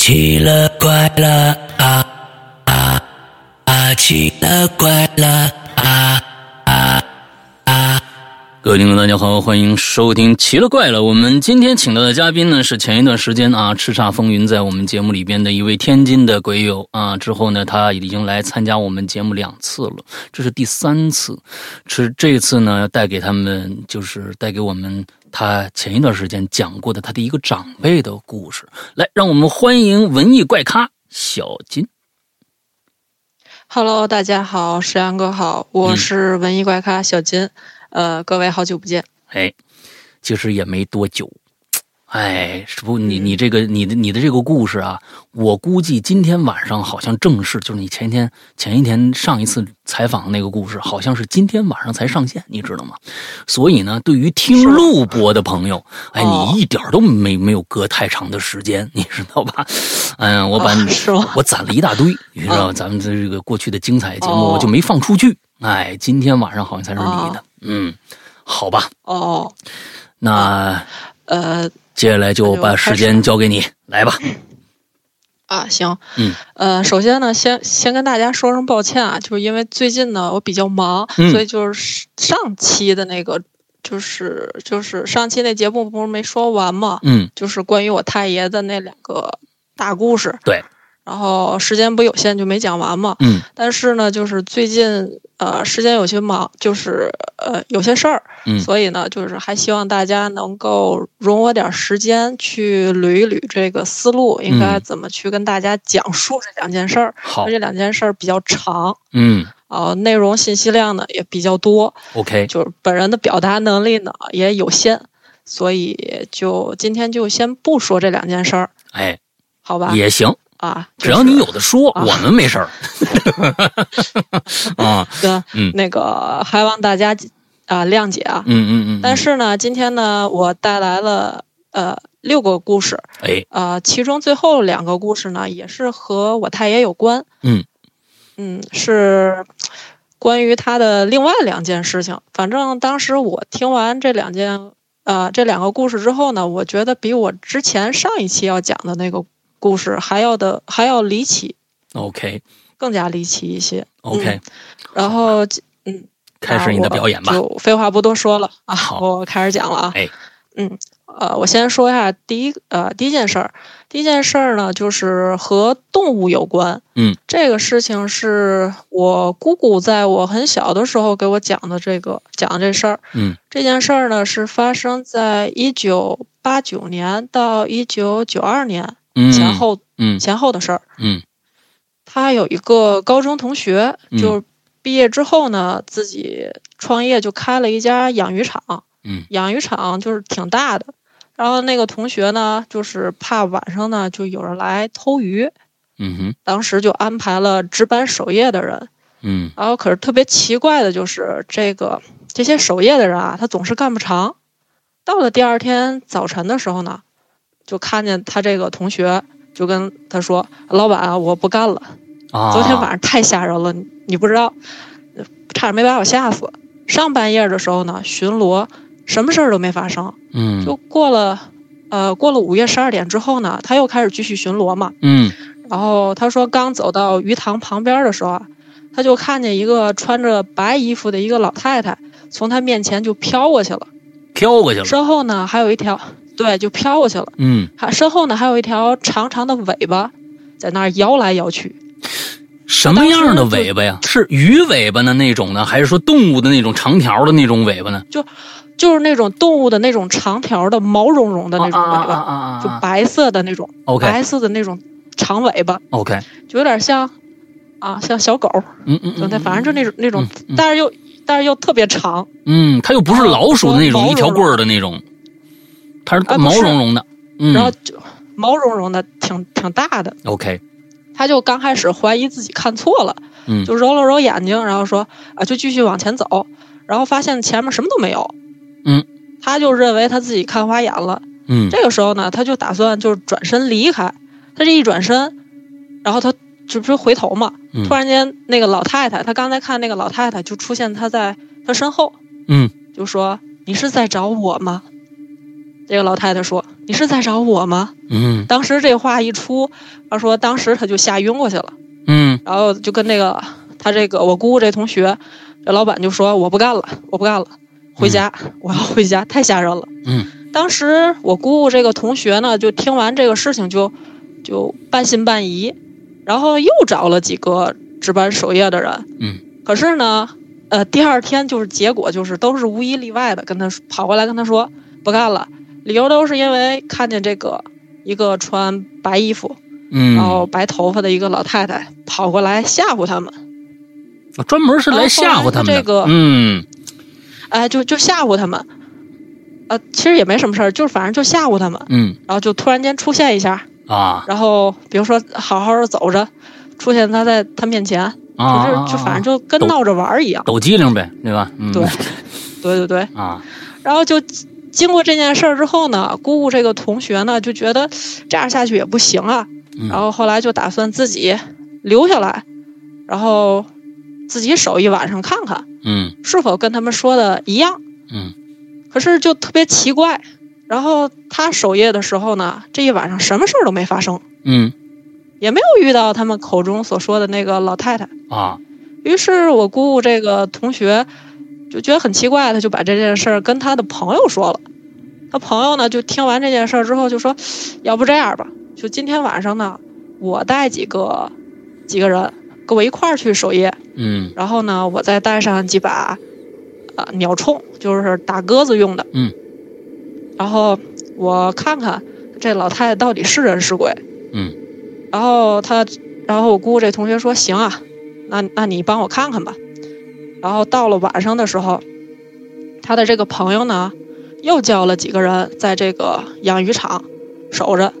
奇了怪了啊啊啊！奇了怪了！各位听众，大家好，欢迎收听《奇了怪了》。我们今天请到的嘉宾呢，是前一段时间啊，叱咤风云在我们节目里边的一位天津的鬼友啊。之后呢，他已经来参加我们节目两次了，这是第三次。是这次呢，带给他们，就是带给我们他前一段时间讲过的他的一个长辈的故事。来，让我们欢迎文艺怪咖小金。Hello，大家好，石阳哥好，我是文艺怪咖小金，呃，各位好久不见。哎，其实也没多久，哎，是不？你你这个你的你的这个故事啊，我估计今天晚上好像正式，就是你前一天前一天上一次采访那个故事，好像是今天晚上才上线，你知道吗？所以呢，对于听录播的朋友，哎，哦你一点都没没有隔太长的时间，你知道吧？嗯，我把哦我攒了一大堆，你知道哦咱们这个过去的精彩节目，哦我就没放出去。哎，今天晚上好像才是你的，哦。嗯，好吧。哦，那呃接下来就把时间交给你，来吧。啊，行，嗯，呃，首先呢，先先跟大家说声抱歉啊，就是因为最近呢我比较忙，嗯。所以就是上期的那个，就是就是上期那节目不是没说完吗？嗯，就是关于我太爷的那两个大故事，对，然后时间不有限就没讲完嘛。嗯但是呢，就是最近呃时间有些忙，就是呃有些事儿，嗯所以呢，就是还希望大家能够容我点时间去捋一捋这个思路，应该嗯怎么去跟大家讲述这两件事儿。好而，这两件事儿比较长，嗯呃，内容信息量呢也比较多，，OK，就是本人的表达能力呢也有限，所以就今天就先不说这两件事儿，哎，好吧？也行，啊，只要你有的说，啊我们没事儿。啊，对，嗯那个还望大家啊、谅解啊。嗯嗯嗯，但是呢，今天呢，我带来了呃六个故事，哎，呃，其中最后两个故事呢，也是和我太爷有关。嗯嗯，是关于他的另外两件事情。反正当时我听完这两件呃这两个故事之后呢，我觉得比我之前上一期要讲的那个故事还要的还要离奇，，OK 更加离奇一些。OK，然后嗯，开始你的表演吧。就废话不多说了啊，好我开始讲了啊。哎，嗯，呃，我先说一下第一呃第一件事儿。第一件事儿呢，就是和动物有关。嗯，这个事情是我姑姑在我很小的时候给我讲的这个讲的这事儿。嗯，这件事儿呢是发生在一九八九年到一九九二年嗯，前后、嗯前后的事儿。嗯他有一个高中同学，嗯就毕业之后呢，自己创业就开了一家养鱼场。嗯养鱼场就是挺大的。然后那个同学呢，就是怕晚上呢就有人来偷鱼，嗯哼当时就安排了值班守夜的人。嗯然后可是特别奇怪的就是，这个这些守夜的人啊，他总是干不长。到了第二天早晨的时候呢，就看见他这个同学就跟他说：“老板啊，我不干了。”啊，昨天晚上太吓人了，你你不知道，呃差点没把我吓死。上半夜的时候呢，巡逻，什么事儿都没发生。嗯就过了，呃，过了午夜十二点之后呢，他又开始继续巡逻嘛。嗯然后他说，刚走到鱼塘旁边的时候啊，他就看见一个穿着白衣服的一个老太太从他面前就飘过去了，飘过去了。身后呢还有一条，对，就飘过去了，嗯，还身后呢还有一条长长的尾巴在那儿摇来摇去。什么样的尾巴呀？是鱼尾巴的那种呢，还是说动物的那种长条的那种尾巴呢？就就是那种动物的那种长条的毛茸茸的那种尾巴，啊啊啊啊就白色的那种，OK。白色的那种长尾巴，OK，就有点像啊，像小狗，嗯嗯嗯，就那反正就那种那种，嗯。但是又但是又特别长，嗯，它又不是老鼠的那种一条棍儿的那种，它是毛茸茸的。嗯，然后就毛茸茸的，挺挺大的。OK，他就刚开始怀疑自己看错了，嗯就揉了揉眼睛，然后说啊，就继续往前走，然后发现前面什么都没有，嗯，他就认为他自己看花眼了。嗯这个时候呢，他就打算就是转身离开。他这一转身，然后他这不是回头嘛？嗯突然间，那个老太太，他刚才看那个老太太就出现他在他身后，嗯就说：“你是在找我吗？”这个老太太说：“你是在找我吗？”嗯当时这话一出，她说当时她就吓晕过去了，嗯然后就跟那个她这个我姑姑这同学，这老板就说：“我不干了，我不干了，回家，我要回家，太吓人了。”嗯当时我姑姑这个同学呢，就听完这个事情就就半信半疑，然后又找了几个值班守夜的人，嗯，可是呢，呃，第二天就是结果就是都是无一例外的跟他说跑过来跟他说不干了，理由都是因为看见这个一个穿白衣服嗯，然后白头发的一个老太太跑过来吓唬他们，专门是来吓唬他这个嗯。哎，就就吓唬他们，呃，其实也没什么事儿，就是反正就吓唬他们，嗯。然后就突然间出现一下。啊。然后比如说好好的走着，出现他在他面前，啊，就是就反正就跟闹着玩儿一样。抖机灵呗，对吧？嗯，对，对对对。啊，然后就经过这件事儿之后呢，姑姑这个同学呢就觉得这样下去也不行啊，嗯然后后来就打算自己留下来，然后自己守一晚上看看嗯是否跟他们说的一样。嗯可是就特别奇怪，然后他守夜的时候呢，这一晚上什么事儿都没发生。嗯也没有遇到他们口中所说的那个老太太。啊，于是我姑姑这个同学就觉得很奇怪，他就把这件事儿跟他的朋友说了。他朋友呢，就听完这件事儿之后就说：“要不这样吧，就今天晚上呢，我带几个几个人跟我一块儿去守夜，嗯然后呢，我再带上几把呃鸟铳，就是打鸽子用的。嗯，然后我看看这老太太到底是人是鬼。嗯，然后他，然后我姑姑这同学说：“行啊，那那你帮我看看吧。”然后到了晚上的时候，他的这个朋友呢，又叫了几个人在这个养鱼场守着。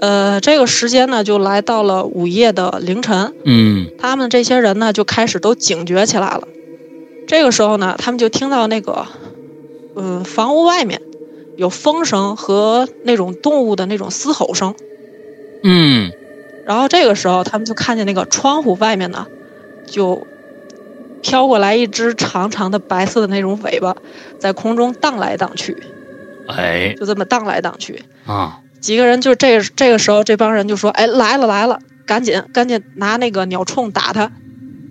呃，这个时间呢，就来到了午夜的凌晨。嗯他们这些人呢，就开始都警觉起来了。这个时候呢，他们就听到那个，嗯，房屋外面有风声和那种动物的那种嘶吼声。嗯然后这个时候，他们就看见那个窗户外面呢，就飘过来一只长长的白色的那种尾巴，在空中荡来荡去，哎就这么荡来荡去。啊几个人就这个这个时候，这帮人就说：“哎，来了来了，赶紧赶紧拿那个鸟铳打他！”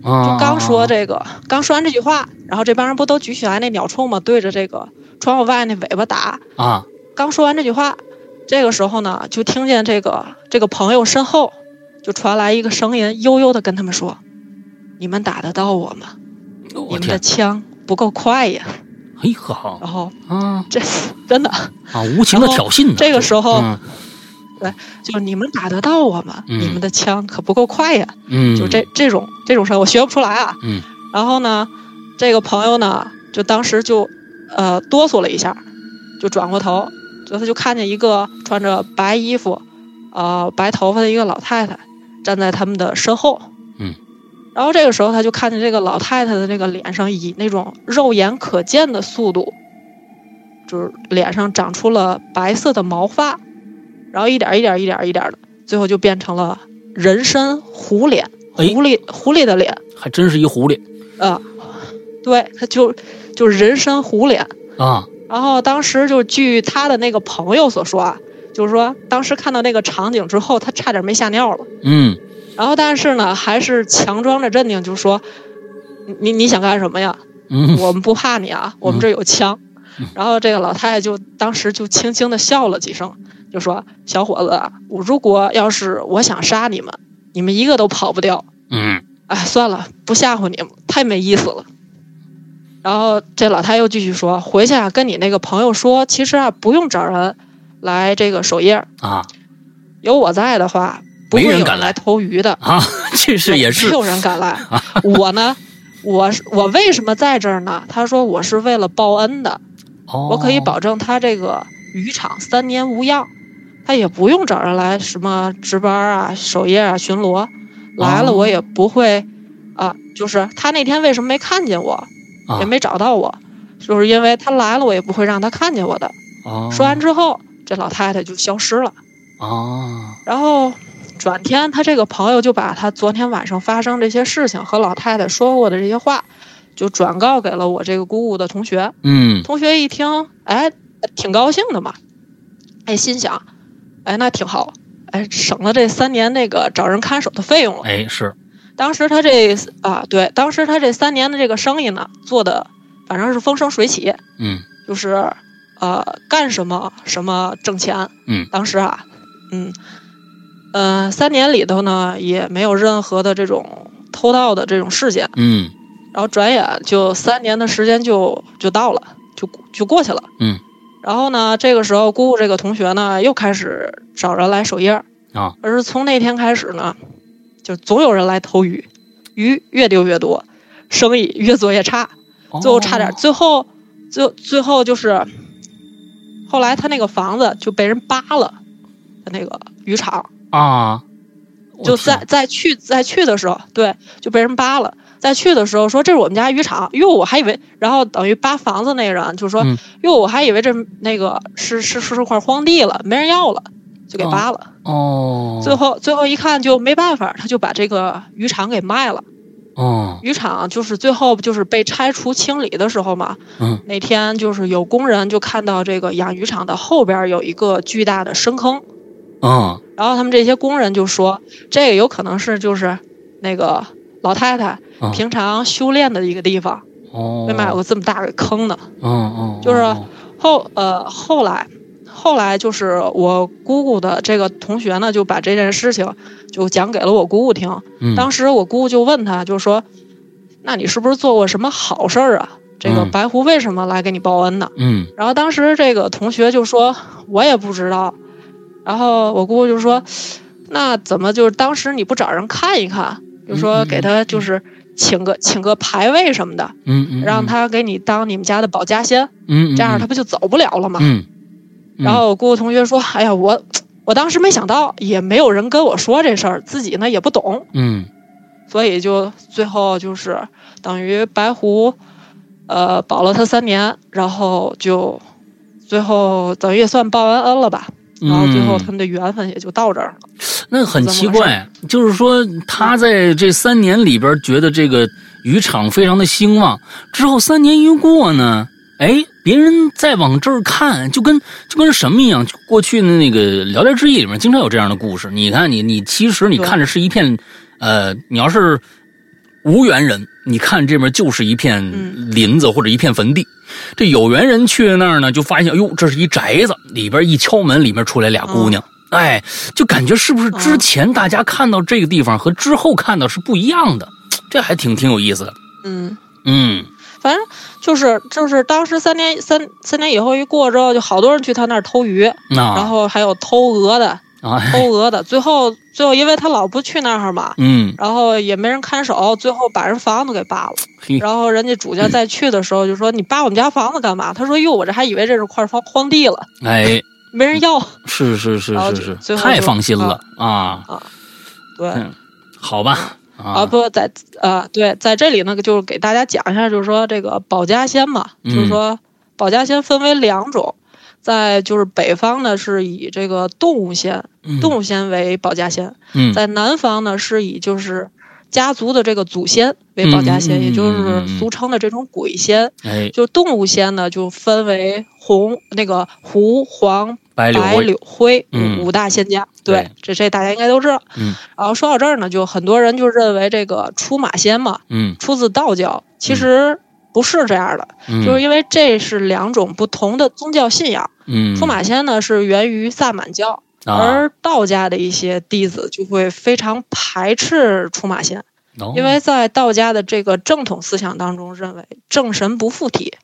啊，就刚说这个，刚说完这句话，然后这帮人不都举起来那鸟铳吗？对着这个窗户外那尾巴打。啊刚说完这句话，这个时候呢，就听见这个这个朋友身后就传来一个声音，悠悠的跟他们说：“你们打得到我吗？你我们的，枪不够快呀。嘿好”然后啊这真的啊，无情的挑衅呢。这个时候嗯就是你们打得到我吗？嗯你们的枪可不够快呀。嗯，就这这种这种声，我学不出来啊。嗯。然后呢，这个朋友呢，就当时就，呃，哆嗦了一下，就转过头，就他就看见一个穿着白衣服，呃，白头发的一个老太太站在他们的身后。嗯。然后这个时候，他就看见这个老太太的这个脸上以那种肉眼可见的速度，就是脸上长出了白色的毛发，然后一点一点一点一点的，最后就变成了人身狐脸。哎狐狸狐狸的脸还真是一狐狸啊，对，他就就是人身狐脸。啊然后当时就据他的那个朋友所说啊，就是说当时看到那个场景之后，他差点没吓尿了。嗯然后但是呢，还是强装着镇定，就说：“你你你想干什么呀？嗯我们不怕你啊，我们这有枪。嗯然后这个老太太就当时就轻轻的笑了几声，就说：“小伙子如果要是我想杀你们，你们一个都跑不掉。嗯哎，算了，不吓唬你们，太没意思了。”然后这老太又继续说：“回去啊，跟你那个朋友说，其实啊，不用找人来这个守夜，啊有我在的话，不会没人敢来有人来偷鱼的。啊，这是也是没有人敢来。我呢，我我为什么在这儿呢？他说我是为了报恩的，哦，我可以保证他这个渔场三年无恙，他也不用找人来什么值班啊、守夜啊、巡逻，来了哦我也不会啊。就是他那天为什么没看见我，啊也没找到我，就是因为他来了，我也不会让他看见我的。哦说完之后，这老太太就消失了。啊然后转天，他这个朋友就把他昨天晚上发生这些事情和老太太说过的这些话，就转告给了我这个姑姑的同学。嗯同学一听，哎，挺高兴的嘛，哎，心想，哎，那挺好，哎，省了这三年那个找人看守的费用了。哎，是，当时他这啊，对，当时他这三年的这个生意呢，做的反正是风生水起，嗯就是呃，干什么什么挣钱。嗯当时啊，嗯，呃，三年里头呢，也没有任何的这种偷盗的这种事件。嗯然后转眼就三年的时间就就到了，就就过去了。嗯。然后呢，这个时候姑姑这个同学呢，又开始找人来守夜。啊。而是从那天开始呢，就总有人来偷鱼，鱼越丢越多，生意越做越差，最后差点，哦最后最最后就是，后来他那个房子就被人扒了，那个渔场。啊，就在在去在去的时候，对，就被人扒了。在去的时候说这是我们家渔场，哟，我还以为，然后等于扒房子那人就说，嗯哟，我还以为这那个是是是是块荒地了，没人要了，就给扒了。哦，最后最后一看就没办法，他就把这个渔场给卖了。哦，渔场就是最后就是被拆除清理的时候嘛，嗯那天就是有工人就看到这个养鱼场的后边有一个巨大的深坑，嗯然后他们这些工人就说，这个有可能是就是那个老太太啊平常修炼的一个地方，哦，为嘛有个这么大个坑呢？嗯嗯，就是哦后呃后来后来就是我姑姑的这个同学呢，就把这件事情就讲给了我姑姑听。嗯当时我姑姑就问他，就说：“那你是不是做过什么好事儿啊？这个嗯白狐为什么来给你报恩呢？”嗯然后当时这个同学就说：“我也不知道。”然后我姑姑就说：“那怎么就是当时你不找人看一看，就说给他就是请个请个牌位什么的，嗯嗯，让他给你当你们家的保家仙，这样他不就走不了了吗？”然后我姑姑同学说：“哎呀，我我当时没想到，也没有人跟我说这事儿，自己呢也不懂，嗯所以就最后就是等于白狐，呃，保了他三年，然后就最后等于也算报完恩了吧。嗯，然后最后他们的缘分也就到这儿了。那很奇怪，就是说他在这三年里边觉得这个渔场非常的兴旺，之后三年一过呢，哎，别人再往这儿看，就跟就跟什么一样，就过去的那个《聊斋志异》里面经常有这样的故事。你看你你其实你看着是一片，呃，你要是无缘人，你看这边就是一片嗯。林子或者一片坟地。这有缘人去了那儿呢，就发现，哟，这是一宅子，里边一敲门，里面出来俩姑娘。哎，就感觉是不是之前大家看到这个地方和之后看到是不一样的，这还挺挺有意思的。嗯，嗯。反正就是就是当时三年三三年以后一过之后，就好多人去他那儿偷鱼，那然后还有偷鹅的，啊，偷鹅的。最后最后因为他老不去那儿嘛，嗯，然后也没人看守，最后把人房子给扒了。然后人家主家再去的时候就说：“你扒我们家房子干嘛？”他说：“哟，我这还以为这是块荒荒地了，哎，没人要。是是是是，就是。太放心了啊。啊。”对。嗯。好吧，啊，啊，不在啊，对，在这里呢，就是给大家讲一下，就是说这个保家仙嘛，嗯。就是说保家仙分为两种，在就是北方呢是以这个动物仙，嗯动物仙为保家仙，嗯在南方呢是以就是家族的这个祖先为保家仙，也就是俗称的这种鬼仙。哎，就动物仙呢，就分为红那个狐、黄、白柳灰，白柳灰嗯五五大仙家。对对，这这大家应该都知道。嗯然后说到这儿呢，就很多人就认为这个出马仙嘛，嗯出自道教，其实不是这样的，嗯，就是因为这是两种不同的宗教信仰。嗯，出马仙呢是源于萨满教，啊，而道家的一些弟子就会非常排斥出马仙，哦因为在道家的这个正统思想当中，认为正神不附体。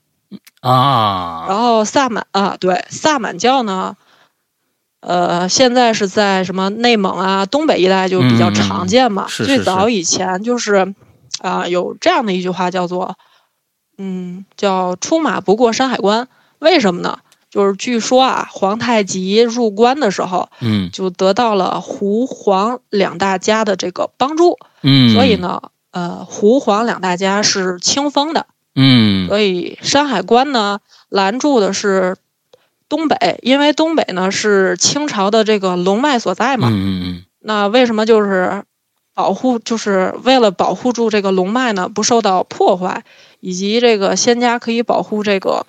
啊，然后萨满啊，对萨满教呢，呃，现在是在什么内蒙啊、东北一带就比较常见嘛。嗯是是最早以前就是啊、有这样的一句话叫做，嗯，叫“出马不过山海关”。为什么呢？就是据说啊，皇太极入关的时候，嗯就得到了胡黄两大家的这个帮助，嗯，所以，呢，呃，胡黄两大家是清风的。嗯所以山海关呢拦住的是东北，因为东北呢是清朝的这个龙脉所在嘛。嗯嗯那为什么就是保护，就是为了保护住这个龙脉呢，不受到破坏，以及这个仙家可以保护这个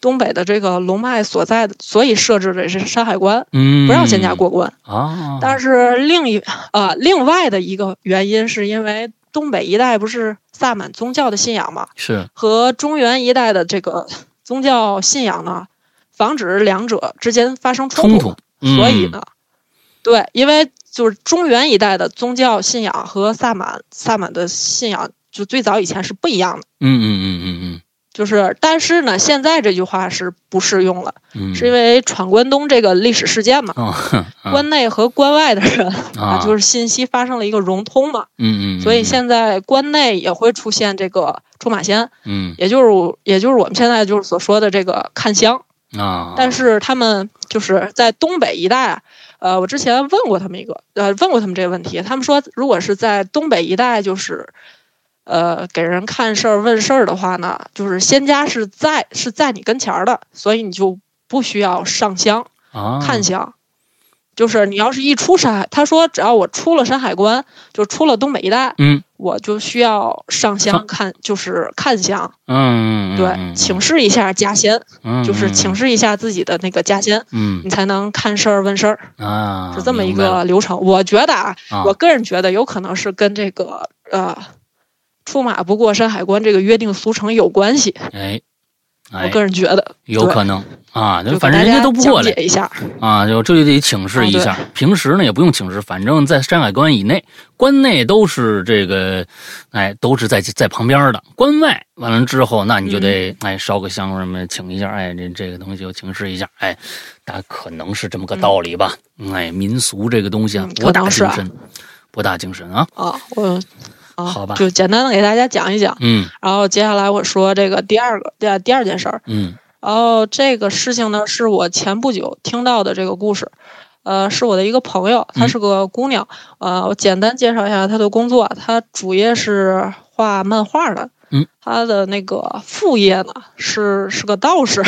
东北的这个龙脉所在的，所以设置的是山海关，嗯，不让仙家过关。啊。但是另一呃，另外的一个原因是因为东北一带不是萨满宗教的信仰嘛，是和中原一带的这个宗教信仰呢，防止两者之间发生冲突，突，所以呢，对，因为就是中原一带的宗教信仰和萨满萨满的信仰，就最早以前是不一样的。嗯，嗯嗯嗯嗯。就是，但是呢，现在这句话是不适用了，嗯。嗯，是因为闯关东这个历史事件嘛，哦，啊。关内和关外的人啊，就是信息发生了一个融通嘛，嗯嗯，所以现在关内也会出现这个出马仙，嗯。也就是也就是我们现在就是所说的这个看香，啊，但是他们就是在东北一带啊，呃，我之前问过他们一个，呃，问过他们这个问题，他们说如果是在东北一带，就是。呃，给人看事儿、问事儿的话呢，就是仙家是在是在你跟前儿的，所以你就不需要上香。啊。看香，就是你要是一出山海，他说只要我出了山海关，就出了东北一带，嗯。我就需要上香看，就是看香，嗯，嗯对，嗯请示一下家仙，嗯就是请示一下自己的那个家仙，嗯。你才能看事儿问事儿，啊，是这么一个流程。我觉得啊，啊。我个人觉得有可能是跟这个呃。出马不过山海关这个约定俗成有关系，哎我哎，个人觉得有可能啊，就反正人家都不过来讲解一下，啊，就这就得请示一下。平时呢也不用请示，反正在山海关以内，关内都是这个，哎，都是在在旁边的。关外完了之后，那你就得、嗯哎烧个香什么，请一下，哎，这这个东西就请示一下，哎，大可能是这么个道理吧。嗯哎，民俗这个东西啊嗯，博大精深，博大精深啊。啊，我啊，好吧。就简单的给大家讲一讲。嗯。然后接下来我说这个第二个第二第二件事儿，嗯。然后这个事情呢是我前不久听到的这个故事，呃，是我的一个朋友，她嗯是个姑娘，呃，我简单介绍一下她的工作，她主业是画漫画的，嗯，她的那个副业呢是是个道士，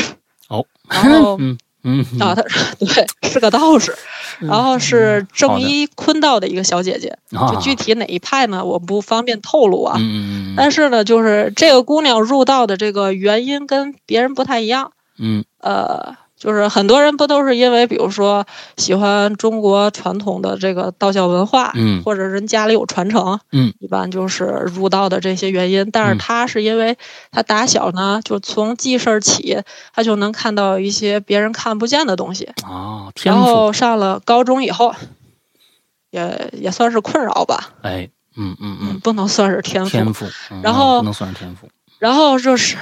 哦，然后 嗯嗯啊，她 对是个道士，然后是正一坤道的一个小姐姐，啊就具体哪一派呢，我不方便透露啊，嗯。但是呢，就是这个姑娘入道的这个原因跟别人不太一样。嗯。呃，就是很多人不都是因为，比如说喜欢中国传统的这个道教文化，嗯或者人家里有传承，嗯，一般就是入道的这些原因。但是他是因为他打小呢，就从记事儿起，他就能看到一些别人看不见的东西。啊，然，后上了高中以后，也也算是困扰吧，哎，嗯嗯嗯，不能算是天赋。天赋，嗯然后不能算是天赋。然后就是，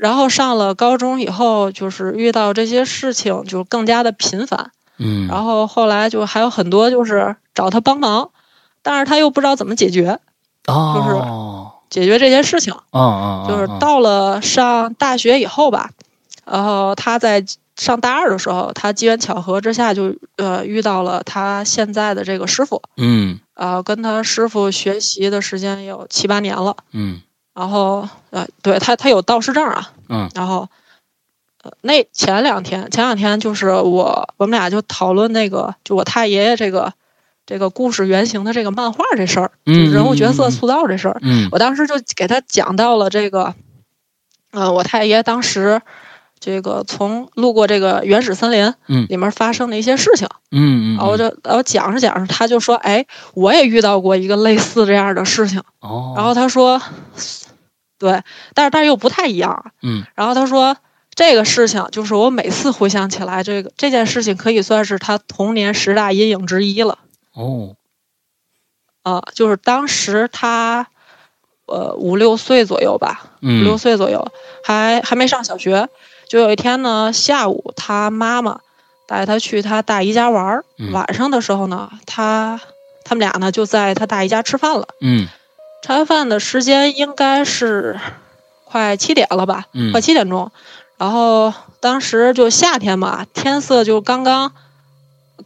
然后上了高中以后，就是遇到这些事情就更加的频繁。嗯，然后后来就还有很多就是找他帮忙，但是他又不知道怎么解决哦，解决这些事情。就是到了上大学以后吧，然后他在上大二的时候，他机缘巧合之下就呃遇到了他现在的这个师傅，嗯呃，跟他师傅学习的时间有七八年了。嗯然后呃，对他他有道士证啊，嗯。然后，呃，那前两天前两天就是我我们俩就讨论那个就我太爷爷这个这个故事原型的这个漫画这事儿，就嗯是人物角色塑造这事儿，嗯我当时就给他讲到了这个，呃，我太爷当时这个从路过这个原始森林，嗯。里面发生的一些事情，嗯嗯，然后就然后讲着讲着，他就说，哎，我也遇到过一个类似这样的事情，哦，然后他说，对，但是但是又不太一样。嗯然后他说，这个事情就是我每次回想起来，这个这件事情可以算是他童年十大阴影之一了。哦啊、就是当时他，呃，五六岁左右吧，五六嗯岁左右，还还没上小学。就有一天呢，下午他妈妈带他去他大姨家玩儿，嗯晚上的时候呢，他他们俩呢就在他大姨家吃饭了。嗯吃完饭的时间应该是快七点了吧，嗯快七点钟。然后当时就夏天嘛，天色就刚刚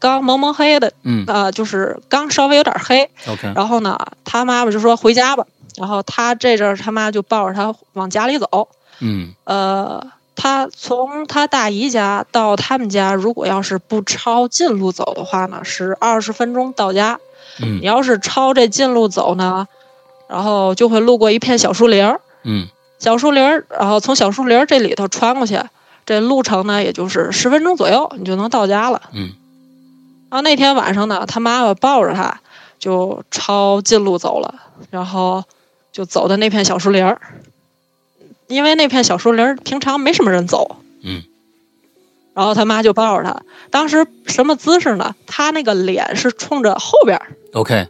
刚蒙蒙黑的，嗯呃，就是刚稍微有点黑。，OK，然后呢，他妈妈就说回家吧。然后他这阵儿他妈就抱着他往家里走。嗯呃，他从他大姨家到他们家，如果要是不抄近路走的话呢，是二十分钟到家。你嗯要是抄这近路走呢，然后就会路过一片小树林儿，嗯小树林儿，然后从小树林儿这里头穿过去，这路程呢，也就是十分钟左右，你就能到家了。嗯。然后那天晚上呢，他妈妈抱着他就抄近路走了，然后就走的那片小树林儿，因为那片小树林儿平常没什么人走。嗯。然后他妈就抱着他，当时什么姿势呢？他那个脸是冲着后边儿，OK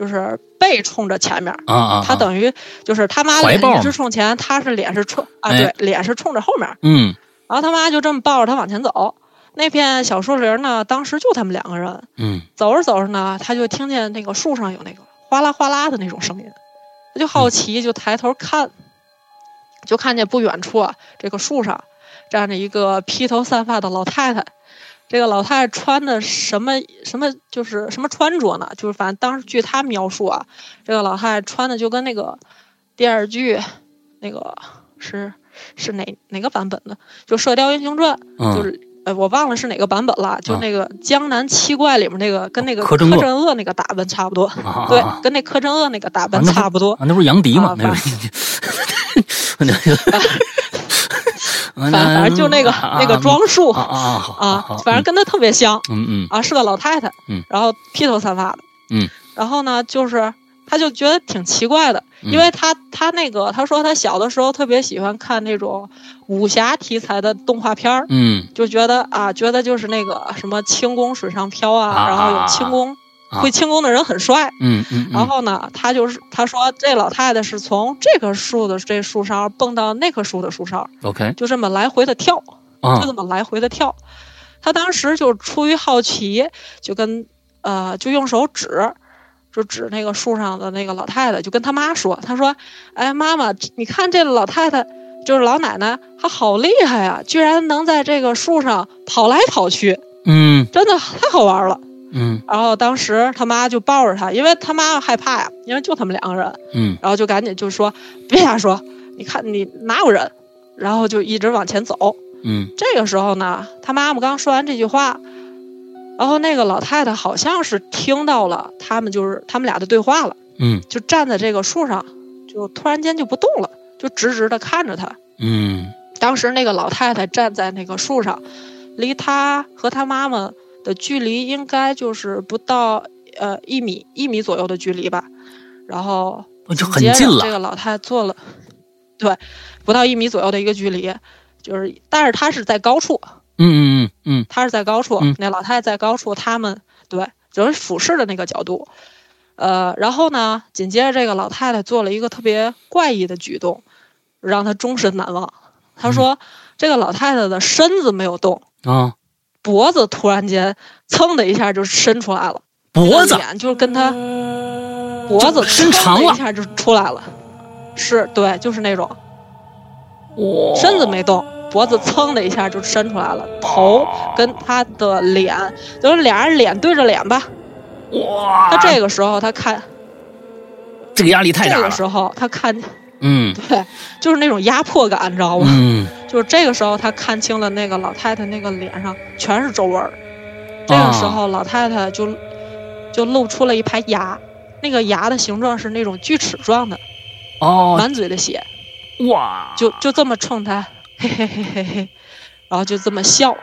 就是背冲着前面儿。啊啊，他等于就是他妈脸一直冲前，他是脸是冲啊，哎对，脸是冲着后面。嗯然后他妈就这么抱着他往前走。那片小树林呢，当时就他们两个人。嗯走着走着呢，他就听见那个树上有那个哗啦哗啦的那种声音，他就好奇，就抬头看，就看见不远处啊，这个树上站着一个披头散发的老太太。这个老太太穿的什么什么就是什么穿着呢？就是反正当时据她描述啊，这个老太太穿的就跟那个电视剧那个是是哪哪个版本的？就《射雕英雄传》嗯，就是呃，我忘了是哪个版本了，就那个《江南七怪》里面那个，跟那个柯柯镇恶那个打扮差不多，啊对啊，跟那柯镇恶那个打扮差不多。啊，那不是杨迪吗那个，反反正就那个那个装束啊啊反正跟他特别像嗯嗯。啊，是个老太太，嗯，然后披头散发的，嗯，然后呢，就是他就觉得挺奇怪的，嗯。因为他他那个他说他小的时候特别喜欢看那种武侠题材的动画片儿，嗯。就觉得啊，觉得就是那个什么轻功水上漂啊，啊然后有轻功，啊会轻功的人很帅。嗯嗯，然后呢，他就是他说这老太太是从这棵树的这树梢蹦到那棵树的树梢，OK 就这么来回的跳，啊就这么来回的跳。他当时就出于好奇，就跟呃就用手指，就指那个树上的那个老太太，就跟他妈说，他说：“哎，妈妈，你看这老太太。”就是老奶奶，她好厉害啊！居然能在这个树上跑来跑去，嗯真的太好玩了。嗯。然后当时他妈就抱着他，因为他妈害怕呀，因为就他们两个人，嗯。然后就赶紧就说别瞎说，你看你哪有人？然后就一直往前走。嗯。这个时候呢，他妈妈刚说完这句话，然后那个老太太好像是听到了他们就是他们俩的对话了，嗯。就站在这个树上，就突然间就不动了，就直直的看着他。嗯。当时那个老太太站在那个树上，离他和他妈妈的距离应该就是不到呃一米一米左右的距离吧。然后紧接着很近了这个老太太做了，对，不到一米左右的一个距离，就是但是她是在高处，嗯嗯嗯她是在高处，嗯那老太太在高处，他们对，就是俯视的那个角度。呃，然后呢，紧接着这个老太太做了一个特别怪异的举动，让她终身难忘。她说，这个老太太的身子没有动，脖子突然间噌的一下就伸出来了，脖子脸就是跟他脖子伸长了一下就出来了，是对，就是那种哇身子没动，脖子噌的一下就伸出来了，头跟他的脸，就是俩人脸对着脸吧。哇他这个时候他看，这个压力太大了这个时候他看，嗯。对，就是那种压迫感，你知道吗？嗯。就是这个时候他看清了那个老太太那个脸上全是皱纹儿，这个时候老太太就就露出了一排牙，那个牙的形状是那种锯齿状的，哦满嘴的血，哇。就就这么冲他，嘿嘿嘿嘿嘿，然后就这么笑，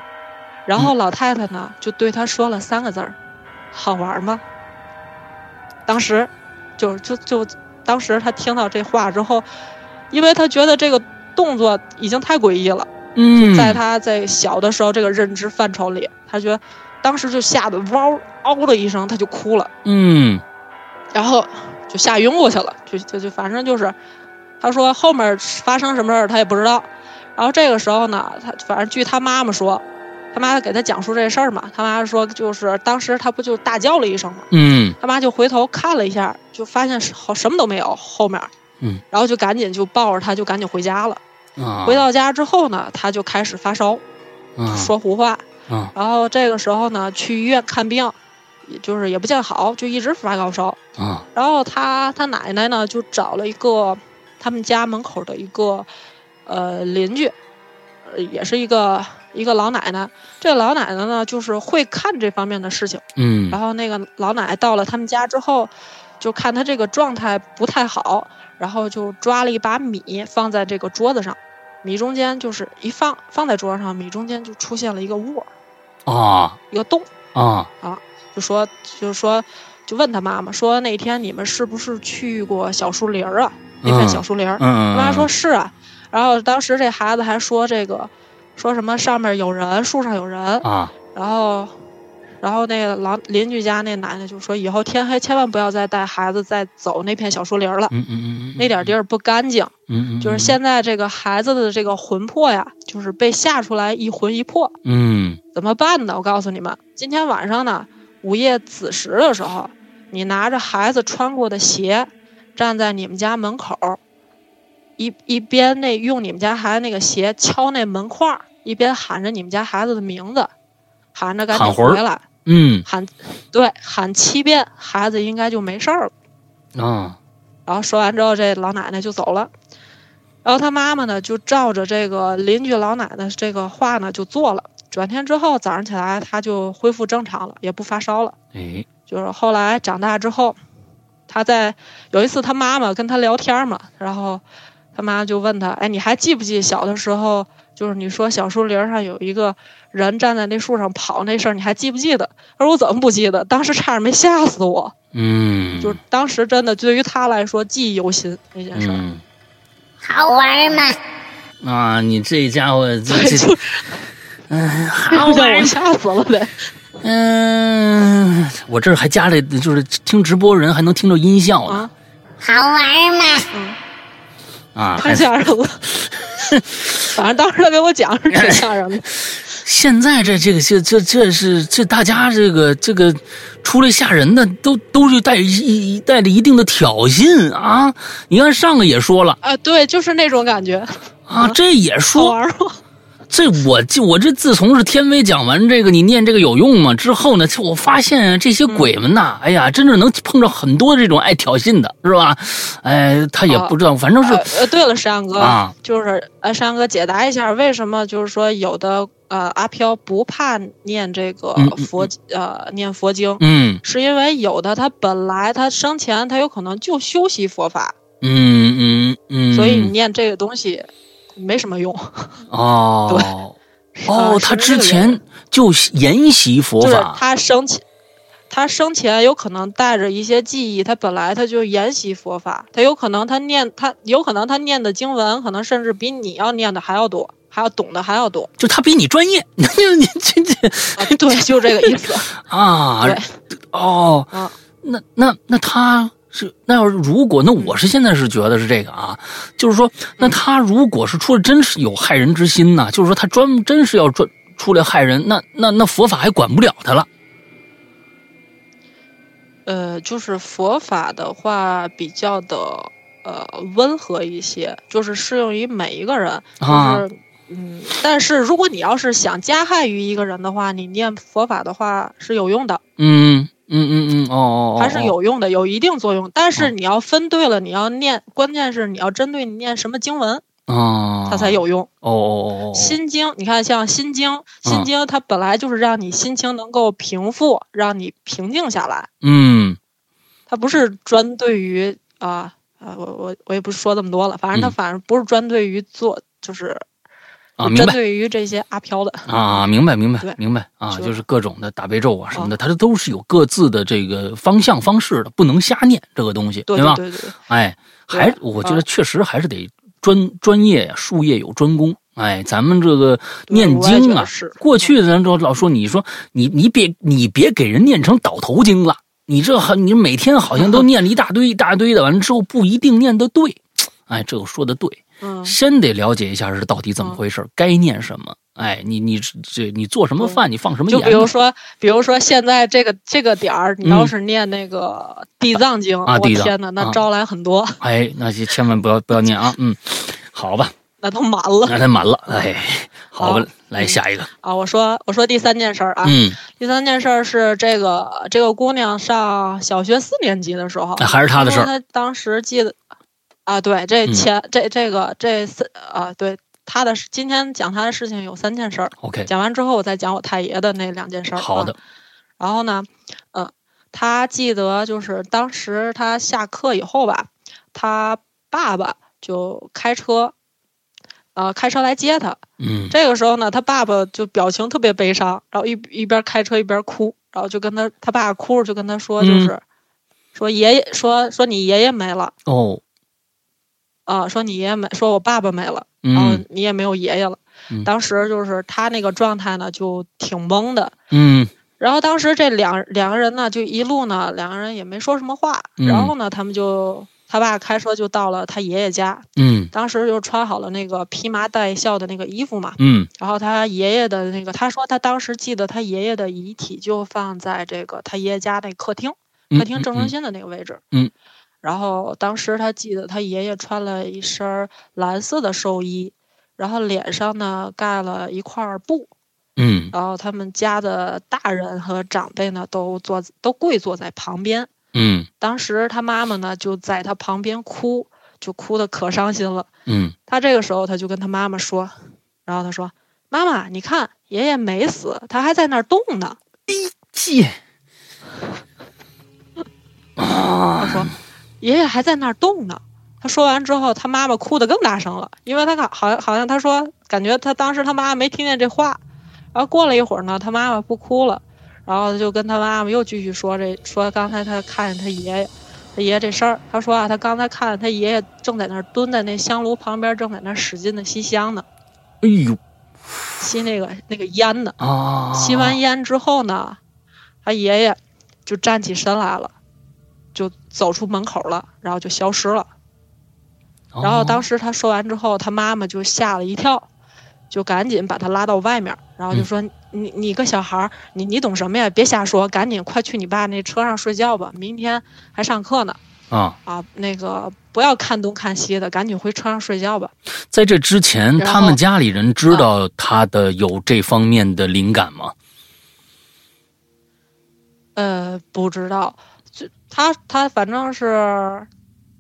然后老太太呢就对他说了三个字儿：“好玩吗？”当时就就就当时他听到这话之后，因为他觉得这个动作已经太诡异了，嗯在他在小的时候这个认知范畴里，他觉得当时就吓得嗷嗷的一声，他就哭了。嗯然后就吓晕过去了，就就就反正就是，他说后面发生什么事儿他也不知道。然后这个时候呢，他反正据他妈妈说，他妈给他讲述这事儿嘛，他妈说就是当时他不就大叫了一声嘛，嗯。他妈就回头看了一下，就发现好什么都没有后面，嗯，然后就赶紧就抱着他就赶紧回家了。啊。回到家之后呢，他就开始发烧，啊。说胡话，啊。然后这个时候呢去医院看病，也就是也不见好，就一直发高烧。啊。然后他他奶奶呢就找了一个他们家门口的一个呃邻居，呃也是一个一个老奶奶。这个老奶奶呢就是会看这方面的事情。嗯然后那个老奶奶到了他们家之后，就看他这个状态不太好，然后就抓了一把米放在这个桌子上，米中间就是一放放在桌上，米中间就出现了一个窝，啊一个洞。啊就说就是说就问他妈妈说那天你们是不是去过小树林儿啊？那片嗯小树林儿。嗯，他妈说是啊。然后当时这孩子还说这个说什么上面有人，树上有人。啊然后，然后那个老邻居家那奶奶就说，以后天黑千万不要再带孩子再走那片小树林了，嗯嗯嗯嗯，那点地儿不干净。嗯嗯就是现在这个孩子的这个魂魄呀，就是被吓出来一魂一魄，嗯怎么办呢？我告诉你们，今天晚上呢，午夜子时的时候，你拿着孩子穿过的鞋，站在你们家门口，一一边那用你们家孩子那个鞋敲那门框儿，一边喊着你们家孩子的名字，喊着赶紧回来，嗯喊对喊七遍，孩子应该就没事儿了。啊然后说完之后，这老奶奶就走了。然后他妈妈呢，就照着这个邻居老奶奶这个话呢就做了。转天之后，早上起来他就恢复正常了，也不发烧了。哎就是后来长大之后，他在有一次他妈妈跟他聊天嘛，然后他妈就问他：“哎，你还记不记小的时候，就是你说小树林上有一个人站在那树上跑那事儿，你还记不记得？”他说：“我怎么不记得？当时差点没吓死我。”嗯，就是当时真的对于他来说记忆犹新那件事儿。嗯好玩吗？啊，你这家伙 这对，这就是嗯 让我吓死了呗。嗯，我这儿还加了，就是听直播人还能听着音效呢啊，好玩吗？啊，太吓人了。反正当时他给我讲是挺吓人的。现在这这个这这这是这大家这个这个出来吓人的都都是带一一带着一定的挑衅啊！你看上个也说了啊，对，就是那种感觉，啊，这也好说玩吗？这我就我这自从是天威讲完这个你念这个有用吗？之后呢，就我发现这些鬼们呐，哎呀，真是能碰着很多这种爱挑衅的，是吧？哎，他也不知道，反正是呃呃，对了，山哥，啊。就是呃，山哥解答一下，为什么就是说有的呃阿飘不怕念这个佛、呃念佛经，嗯。是因为有的他本来他生前他有可能就修习佛法，嗯嗯嗯，所以你念这个东西没什么用。哦 对哦啊，他之前就研习佛就是法，他生前，他生前有可能带着一些记忆，他本来他就研习佛法，他有可能他念他有可能他念的经文，可能甚至比你要念的还要多，还要懂得还要多就他比你专业，你 你这这啊！对，就这个意思。啊对，哦，啊那那那他是那要是如果那我是现在是觉得是这个啊，就是说那他如果是出了真是有害人之心呢，就是说他专真是要专出来害人，那那那佛法还管不了他了。呃，就是佛法的话比较的呃温和一些，就是适用于每一个人，啊就是。嗯，但是如果你要是想加害于一个人的话，你念佛法的话是有用的，嗯嗯嗯嗯，哦哦哦，还是哦。有用的，有一定作用。但是你要分对了，你要念，关键是你要针对你念什么经文，啊，它才有用。哦哦哦哦，心经，你看像心经，心经它本来就是让你心情能够平复，让你平静下来，嗯。它不是专对于啊啊，我我我也不说这么多了，反正它嗯。反正不是专对于做，就是啊，明针白对于这些阿飘的。啊，明白明白明白啊，就是各种的打悲咒啊什么的，它都是有各自的这个方向方式的，不能瞎念这个东西，吧？对对对对，哎，还我觉得啊确实还是得专专业呀，术业有专攻。哎，咱们这个念经啊是，过去咱都老说，你说你你别你别给人念成倒头经了，你这好你每天好像都 念了一大堆一大堆的，完了之后不一定念得对。哎，这个说的对，嗯，先得了解一下是到底怎么回事，该念什么。哎，你你这你做什么饭，你放什么就盐？就？比如说，比如说现在这个这个点儿，你要是念那个地藏经，我啊地藏。天呐，那啊。招来很多，哎，那就千万不要不要念啊，嗯，好吧，那都满了。那太满了，哎，好。吧好，来下一个，啊！我说我说第三件事儿啊，嗯，第三件事儿是这个这个姑娘上小学四年级的时候，那还是她的事儿。她当时记得啊，对，这嗯。前、这这个这三啊，对他的事今天讲他的事情有三件事儿，OK，讲完之后我再讲我太爷的那两件事儿。好的。啊，然后呢，嗯、他记得就是当时他下课以后吧，他爸爸就开车，呃，开车来接他。嗯。这个时候呢，他爸爸就表情特别悲伤，然后一一边开车一边哭，然后就跟他他爸哭着就跟他说，嗯。就是、说爷爷说说你爷爷没了哦啊、说你爷爷没，说我爸爸没了，然后嗯你也没有爷爷了。嗯当时就是他那个状态呢，就挺懵的。嗯然后当时这两两个人呢，就一路呢，两个人也没说什么话。嗯然后呢，他们就他爸开车就到了他爷爷家，嗯当时就穿好了那个披麻戴孝的那个衣服嘛。嗯然后他爷爷的那个，他说他当时记得他爷爷的遗体就放在这个他爷爷家那客厅，嗯客厅正中心的那个位置。嗯。然后当时他记得他爷爷穿了一身蓝色的寿衣，然后脸上呢盖了一块布，嗯然后他们家的大人和长辈呢都坐都跪坐在旁边。嗯当时他妈妈呢就在他旁边哭，就哭的可伤心了。嗯他这个时候他就跟他妈妈说，然后他说：“妈妈，你看爷爷没死，他还在那儿动呢。谢”他说：“ 爷爷还在那儿动呢。”他说完之后，他妈妈哭得更大声了，因为他看好像好像他说感觉他当时他妈妈没听见这话，然后过了一会儿呢，他妈妈不哭了，然后就跟他妈妈又继续说这说刚才他看见他爷爷，他爷爷这事儿，他说啊，他刚才看见他爷爷正在那儿蹲在那香炉旁边，正在那儿使劲的吸香呢，哎呦。吸那个那个烟呢。啊！吸完烟之后呢，他爷爷就站起身来了，就走出门口了，然后就消失了。哦，然后当时他说完之后，他妈妈就吓了一跳，就赶紧把他拉到外面，然后就说：“你你个小孩儿，你你懂什么呀？别瞎说，赶紧快去你爸那车上睡觉吧，明天还上课呢。啊，啊，那个不要看东看西的，赶紧回车上睡觉吧。在这之前，他们家里人知道他的有这方面的灵感吗？呃，不知道，就他他反正是，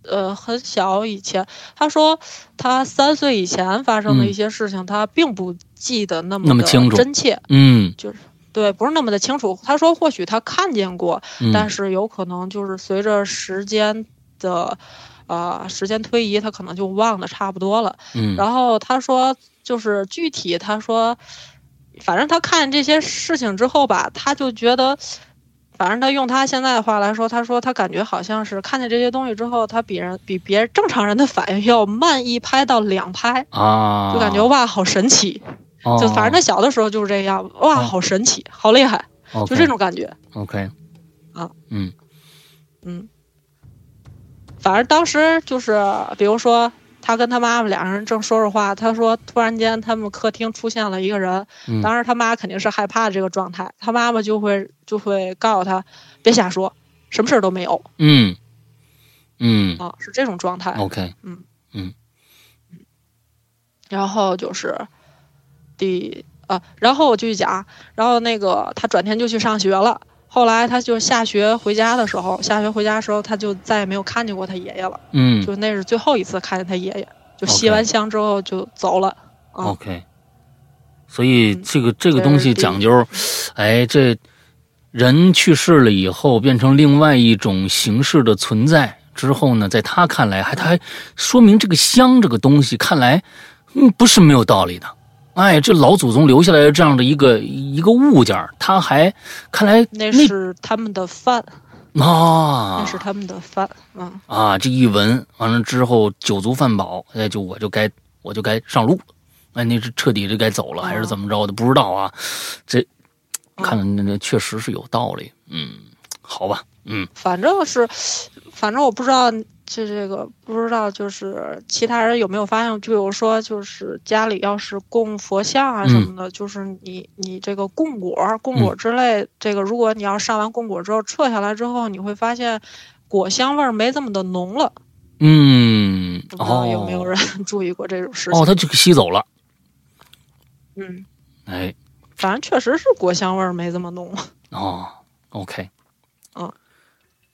呃，很小以前，他说他三岁以前发生的嗯。一些事情，他并不记得那么的那么清楚真切，嗯。就是对，不是那么的清楚。他说或许他看见过，嗯，但是有可能就是随着时间的，呃，时间推移，他可能就忘得差不多了。嗯。然后他说，就是具体他说，反正他看这些事情之后吧，他就觉得，反正他用他现在的话来说，他说他感觉好像是看见这些东西之后，他比人比别人正常人的反应要慢一拍到两拍，啊，就感觉哇好神奇，哦。就反正他小的时候就是这样，哇哦。好神奇，好厉害，就这种感觉。OK 啊，嗯。嗯，反正当时就是，比如说他跟他妈妈两个人正说着话，他说突然间他们客厅出现了一个人，嗯当时他妈肯定是害怕这个状态，他妈妈就会就会告诉他别瞎说，什么事儿都没有嗯嗯啊，是这种状态。，OK，嗯嗯然后就是第啊，然后我继续讲，然后那个他转天就去上学了。后来他就下学回家的时候，下学回家的时候，他就再也没有看见过他爷爷了。嗯就那是最后一次看见他爷爷，就吸完香之后就走了。啊 OK，所以嗯这个这个东西讲究，哎，这人去世了以后变成另外一种形式的存在之后呢，在他看来还他还说明这个香这个东西看来，嗯，不是没有道理的。哎，这老祖宗留下来的这样的一个一个物件儿，他还看来那是他们的饭，啊那是他们的饭。啊，啊，这一闻完了之后酒足饭饱，哎，就我就该我就该上路了，哎，那是彻底就该走了，还是怎么着的？不知道啊。这看了那那确实是有道理，嗯，好吧，嗯反正是，反正我不知道这这个不知道，就是其他人有没有发现？就比如说，就是家里要是供佛像啊什么的，就是你你这个供果、供果之类，这个如果你要上完供果之后撤下来之后，你会发现果香味儿没这么的浓了。嗯，不知道哦，有没有人 注意过这种事情？哦，它就给吸走了，嗯，哎，反正确实是果香味儿没这么浓。哦，OK，嗯，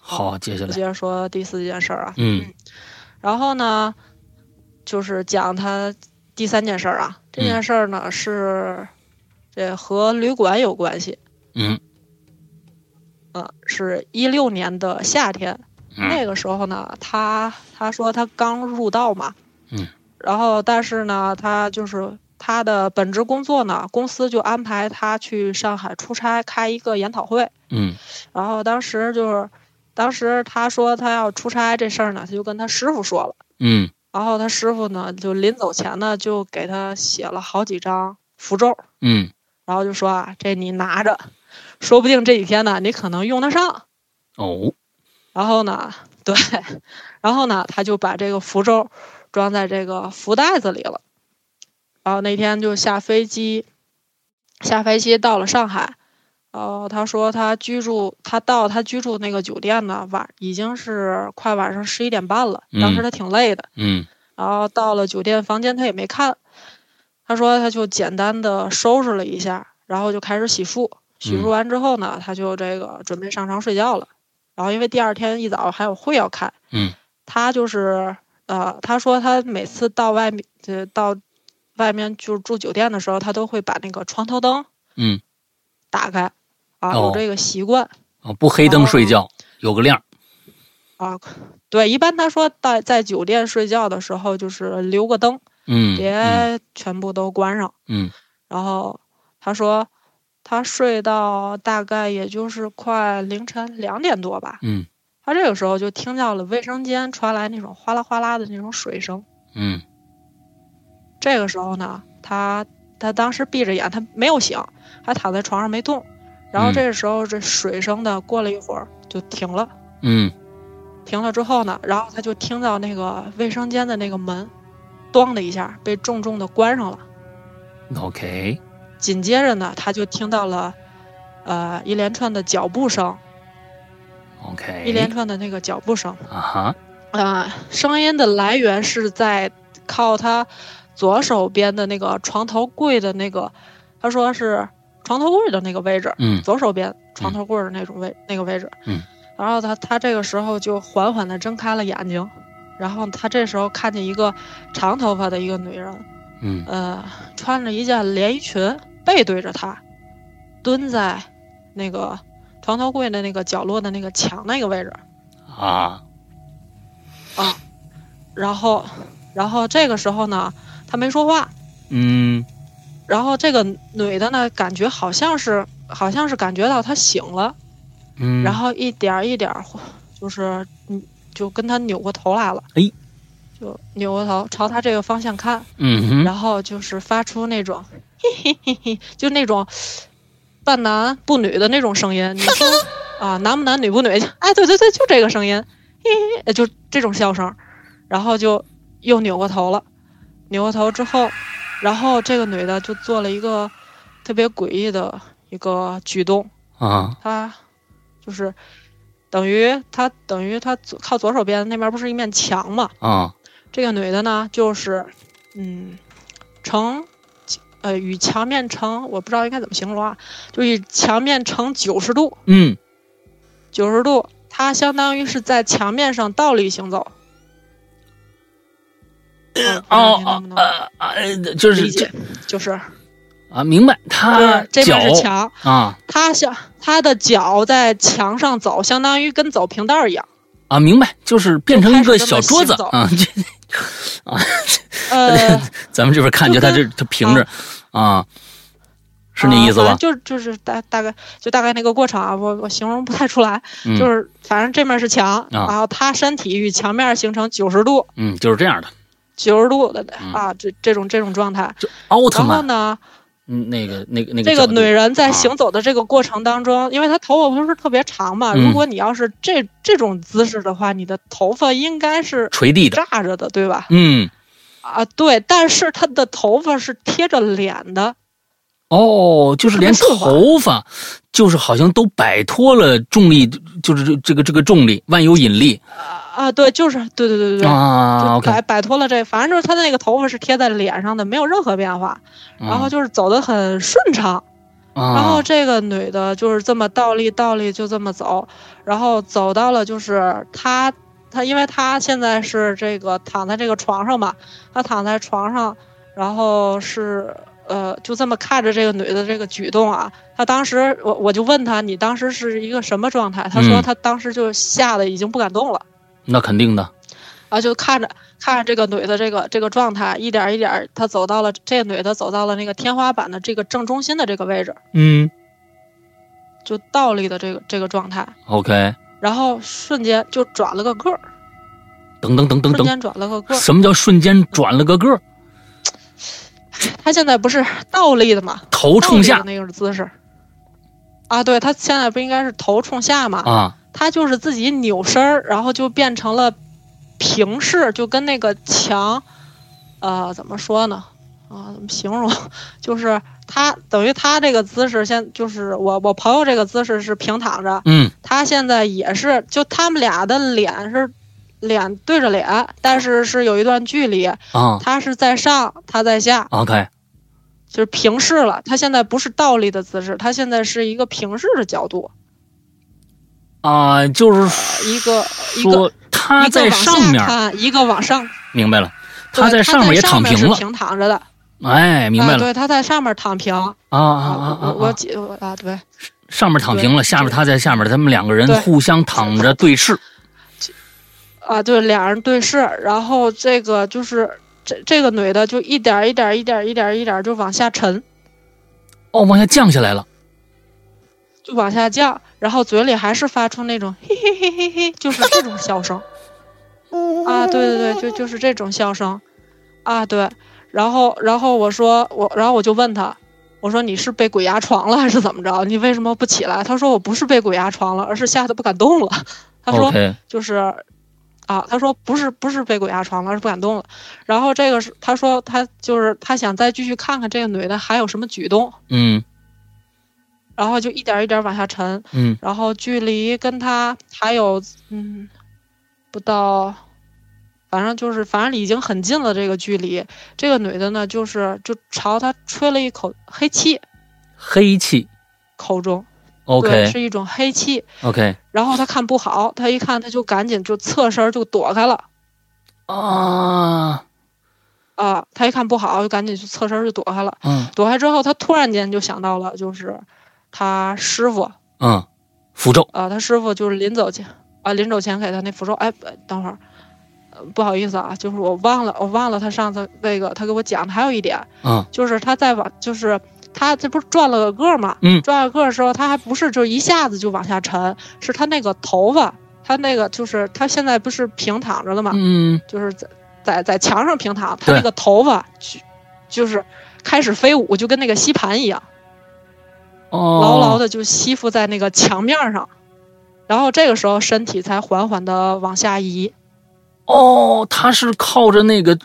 好，接下来。接，着说第四件事儿啊，嗯。然后呢，就是讲他第三件事儿啊，这件事儿呢、是这和旅馆有关系，嗯。呃，是一六年的夏天，嗯。那个时候呢，他他说他刚入道嘛，嗯，然后但是呢，他就是他的本职工作呢，公司就安排他去上海出差开一个研讨会。嗯。然后当时就是，当时他说他要出差这事儿呢，他就跟他师傅说了。嗯然后他师傅呢，就临走前呢，就给他写了好几张符咒，嗯然后就说啊，这你拿着，说不定这几天呢，你可能用得上。哦然后呢，对，然后呢，他就把这个符咒装在这个福袋子里了。然后那天就下飞机，下飞机到了上海。然后他说他居住，他到他居住那个酒店呢，晚已经是快晚上十一点半了。当时他挺累的，嗯然后到了酒店房间，他也没看。他说他就简单的收拾了一下，然后就开始洗漱。洗漱完之后呢，他就这个准备上床睡觉了。然后因为第二天一早还有会要开，嗯他就是呃，他说他每次到外面呃到外面就是住酒店的时候，他都会把那个床头灯嗯打开啊，哦有这个习惯哦，不黑灯睡觉，有个亮。啊。对，一般他说在在酒店睡觉的时候，就是留个灯，嗯，嗯别全部都关上。嗯然后他说他睡到大概也就是快凌晨两点多吧，嗯他这个时候就听到了卫生间传来那种哗啦哗啦的那种水声。嗯这个时候呢，他他当时闭着眼，他没有醒，还躺在床上没动。然后嗯这个时候这水声呢，过了一会儿就停了。嗯停了之后呢，然后他就听到那个卫生间的那个门，咣的一下被重重的关上了。，OK，紧接着呢，他就听到了，呃，一连串的脚步声，OK，一连串的那个脚步声。啊哈，啊、声音的来源是在靠他左手边的那个床头柜的那个，他说是床头柜的那个位置，嗯左手边床头柜的那种位、那个位置。嗯。然后他他这个时候就缓缓地睁开了眼睛，然后他这时候看见一个长头发的一个女人，嗯呃，穿着一件连衣裙，背对着他，蹲在那个床头柜的那个角落的那个墙那个位置。啊，啊，然后，然后这个时候呢，他没说话，嗯然后这个女的呢，感觉好像是，好像是感觉到他醒了，嗯，然后一点儿一点儿，就是嗯，就跟他扭过头来了，哎，就扭过头朝他这个方向看，嗯哼，然后就是发出那种嘿嘿嘿嘿，就那种半男不女的那种声音，你说 啊，男不男女不女，哎，对对对，就这个声音，嘿嘿嘿，就这种笑声，然后就又扭过头了，扭过头之后，然后这个女的就做了一个特别诡异的一个举动，啊，她就是等于她等于她左靠左手边那边不是一面墙嘛，啊，这个女的呢，就是，嗯，呈，呃，与墙面呈，我不知道应该怎么形容啊，就与墙面呈九十度，嗯。九十度，它相当于是在墙面上倒立行走。嗯哦哦呃呃，就是就是，啊，明白，就他是这脚边是墙，啊。他像他的脚在墙上走，相当于跟走平道儿一样。啊，明白，就是变成一个小桌子就啊，这 啊，呃，咱们这边看见他这他平着啊，是那意思吧？就就是大大概就大概那个过程啊，我我形容不太出来。嗯。就是反正这面是墙，啊。然后他身体与墙面形成九十度、嗯，就是这样的，九十度的嗯。啊，这这种这种状态。就奥特然后，呢，嗯，那个那个那个这个女人在啊。行走的这个过程当中，因为她头发不是特别长嘛，嗯。如果你要是这这种姿势的话，你的头发应该是垂地的，炸着的，对吧？嗯，啊，对，但是她的头发是贴着脸的，哦，就是连头发，就是好像都摆脱了重力，就是这这个这个重力，万有引力。啊，对，就是对对对对对。啊就摆摆脱了这，反正就是他的那个头发是贴在脸上的，没有任何变化，然后就是走的很顺畅。啊，然后这个女的就是这么倒立倒立就这么走，然后走到了就是她她因为她现在是这个躺在这个床上嘛，她躺在床上，然后是呃就这么看着这个女的这个举动啊，她当时我我就问她你当时是一个什么状态？她说嗯她当时就吓得已经不敢动了。那肯定的，啊，就看着看着这个女的这个这个状态，一点一点儿，她走到了这女的走到了那个天花板的这个正中心的这个位置，嗯就倒立的这个这个状态，，OK，然后瞬间就转了个个儿，等等等等等，瞬间转了个个儿。什么叫瞬间转了个个儿？他现在不是倒立的吗？头冲下那个姿势。啊，对，他现在不应该是头冲下吗？啊，她就是自己扭身儿，然后就变成了平视，就跟那个墙，呃，怎么说呢？啊，怎么形容？就是他等于他这个姿势，现就是我我朋友这个姿势是平躺着，嗯他现在也是，就他们俩的脸是脸对着脸，但是是有一段距离，啊他是在上，他在下，，OK，就是平视了。他现在不是倒立的姿势，他现在是一个平视的角度，啊，就是一个说他在上面，一个往上，明白了，对他在上面也躺平了，平躺着的，哎，明白了，啊对，他在上面躺平，啊啊啊我啊啊，我记我啊，对。上面躺平了，下面他在下面，他们两个人互相躺着对视，啊，对，俩人对视，然后这个就是这这个女的就一点一点一点一点一点就往下沉，哦，往下降下来了，就往下降，然后嘴里还是发出那种 嘿嘿嘿嘿嘿，就是这种笑声。啊，对对对，就就是这种笑声，啊对，然后然后我说我，然后我就问他，我说你是被鬼压床了还是怎么着？你为什么不起来？他说我不是被鬼压床了，而是吓得不敢动了。他说就是，啊，他说不是不是被鬼压床了，而是不敢动了。然后这个是他说他就是他想再继续看看这个女的还有什么举动，嗯然后就一点一点往下沉，嗯。然后距离跟他还有嗯不到，反正就是反正已经很近了这个距离。这个女的呢，就是就朝他吹了一口黑气，黑气。口中。对，OK 是一种黑气。OK，然后他看不好，他一看他就赶紧就侧身就躲开了。啊，啊，他一看不好就赶紧就侧身就躲开了。嗯。躲开之后，他突然间就想到了，就是他师傅嗯，符咒，啊，他师傅就是临走前啊，临走前给他那符咒。哎，不等会儿，呃，不好意思啊，就是我忘了，我忘了他上次那个他给我讲的还有一点，嗯就是他在往，就是他这不是转了个个儿嘛，嗯转了个儿的时候，他还不是就一下子就往下沉，是他那个头发，他那个就是他现在不是平躺着的嘛，嗯就是在在在墙上平躺，他那个头发就就是开始飞舞，就跟那个吸盘一样。哦，牢牢的就吸附在那个墙面上，然后这个时候身体才缓缓的往下移。哦，他是靠着那个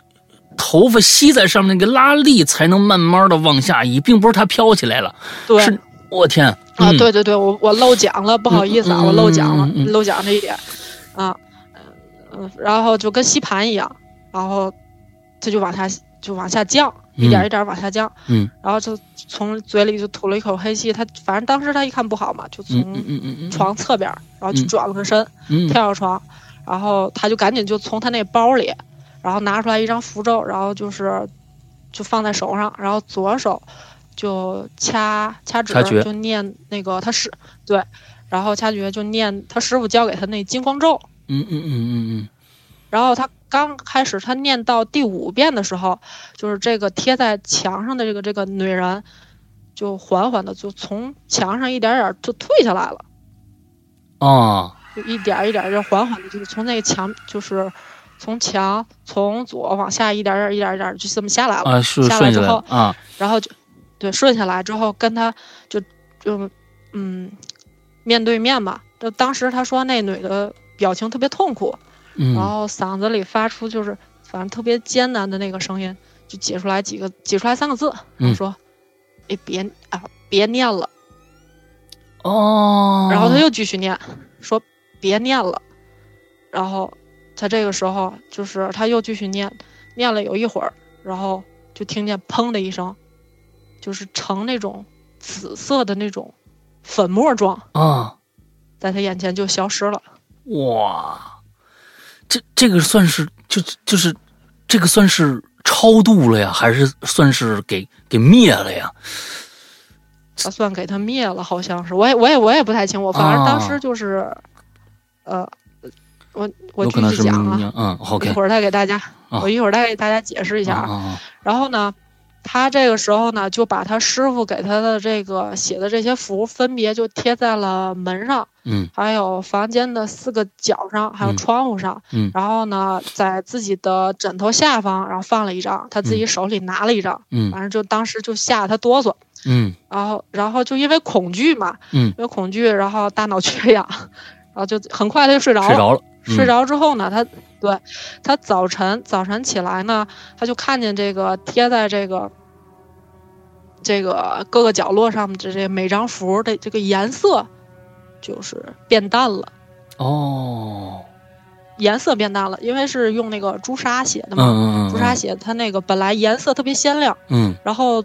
头发吸在上面那个拉力，才能慢慢的往下移，并不是他飘起来了。对。是，我天。啊，嗯。对对对，我我漏讲了，不好意思啊，嗯我漏讲了，漏讲这一点，啊，嗯，然后就跟吸盘一样，然后它就往下就往下降，一点一点往下降，嗯，然后就从嘴里就吐了一口黑气，他反正当时他一看不好嘛，就嗯从床侧边，然后就嗯。转了个身，嗯。跳上床，然后他就赶紧就从他那包里，然后拿出来一张符咒，然后就是就放在手上，然后左手就掐掐指就念那个他师对，然后掐诀就念他师傅教给他那金光咒，嗯嗯嗯嗯嗯。然后他刚开始他念到第五遍的时候，就是这个贴在墙上的这个这个女人，就缓缓的就从墙上一点点就退下来了。啊就一点一点，就缓缓的，就是从那个墙，就是从墙从左往下一点点一点一点就这么下来了，啊，是下来顺下来之后啊，然后就对顺下来之后跟他就就嗯面对面吧，就当时他说那女的表情特别痛苦，然嗯后嗓子里发出就是反正特别艰难的那个声音，就解出来几个解出来三个字，说哎别啊别念了。哦，然后他又继续念，说别念了。然后他这个时候就是他又继续念，念了有一会儿，然后就听见砰的一声，就是呈那种紫色的那种粉末状，啊，在他眼前就消失了。哇，这这个算是就就是这个算是超度了呀，还是算是给给灭了呀？他算给他灭了，好像是，我也我也我也不太清我，反正当啊。时就是，呃，我我具体讲啊，嗯一会儿再给大家，啊。我一会儿再给大家解释一下啊。然后呢，他这个时候呢，就把他师傅给他的这个写的这些符，分别就贴在了门上，嗯还有房间的四个角上，还有嗯窗户上。嗯然后呢，在自己的枕头下方，然后放了一张，他自己手里拿了一张，嗯反正就当时就吓得他哆嗦。嗯然后，然后就因为恐惧嘛，嗯因为恐惧，然后大脑缺氧，然后就很快他就睡着了。睡着了，嗯睡着之后呢，他对他早晨早晨起来呢，他就看见这个贴在这个这个各个角落上的这这每张符的这个颜色就是变淡了，哦，颜色变淡了，因为是用那个朱砂写的嘛，嗯嗯嗯，朱砂写它那个本来颜色特别鲜亮，嗯然后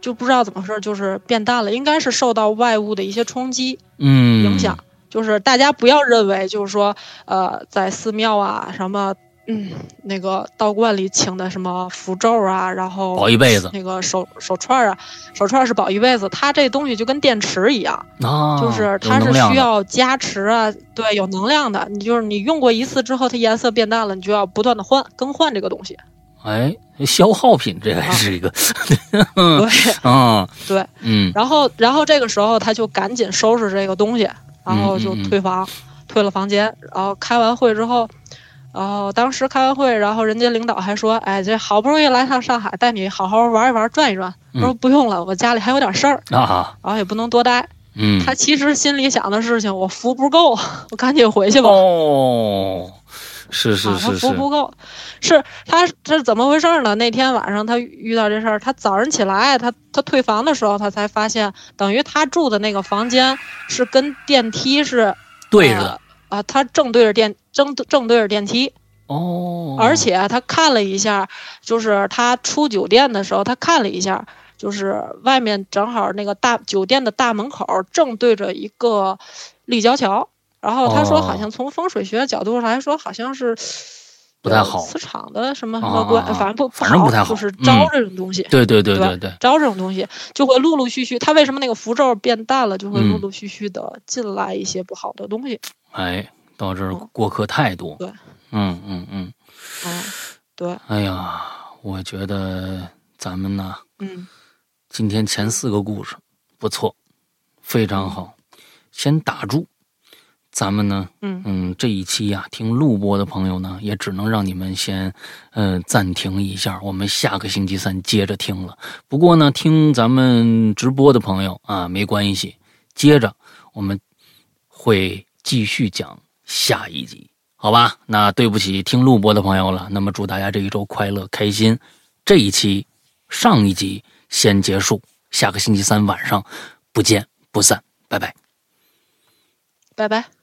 就不知道怎么回事，就是变淡了，应该是受到外物的一些冲击。嗯影响。就是大家不要认为，就是说，呃，在寺庙啊，什么，嗯，那个道观里请的什么符咒啊，然后保一辈子那个手手串啊，手串是保一辈子，它这东西就跟电池一样，啊，就是它是需要加持啊，对，有能量的。你就是你用过一次之后，它颜色变淡了，你就要不断的换更换这个东西。哎，消耗品这还是一个 对啊，对，嗯然后然后这个时候他就赶紧收拾这个东西，然后就嗯嗯嗯退房，退了房间。然后开完会之后，然后当时开完会，然后人家领导还说：“哎，这好不容易来趟上海，带你好好玩一玩，转一转。”他说：“嗯不用了，我家里还有点事儿，啊，然后也不能多待。”嗯，他其实心里想的事情，我福不够，我赶紧回去吧。哦，是是啊，他是是，福不够，是他这是怎么回事呢？那天晚上他遇到这事儿，他早上起来，他他退房的时候，他才发现，等于他住的那个房间是跟电梯是对着的啊、他正对着电正正对着电梯，哦，而且他看了一下，就是他出酒店的时候，他看了一下，就是外面正好那个大酒店的大门口正对着一个立交桥，然后他说哦好像从风水学角度上来说，好像是。不太好磁场的什么什啊么关，反正不反正不太好就是嗯。招这种东西，对对对对对对，招这种东西就会陆陆续续。他为什么那个符咒变淡了，就会嗯。陆陆续续的进来一些不好的东西。哎，到这过客太多，对，嗯嗯嗯，嗯，对，哎呀，我觉得咱们呢，嗯。今天前四个故事不错，非常好，先打住。咱们呢，嗯嗯，这一期呀、听录播的朋友呢，也只能让你们先，呃，暂停一下，我们下个星期三接着听了。不过呢，听咱们直播的朋友啊，没关系，接着我们会继续讲下一集，好吧？那对不起听录播的朋友了，那么祝大家这一周快乐开心。这一期上一集先结束，下个星期三晚上不见不散，拜拜。拜拜。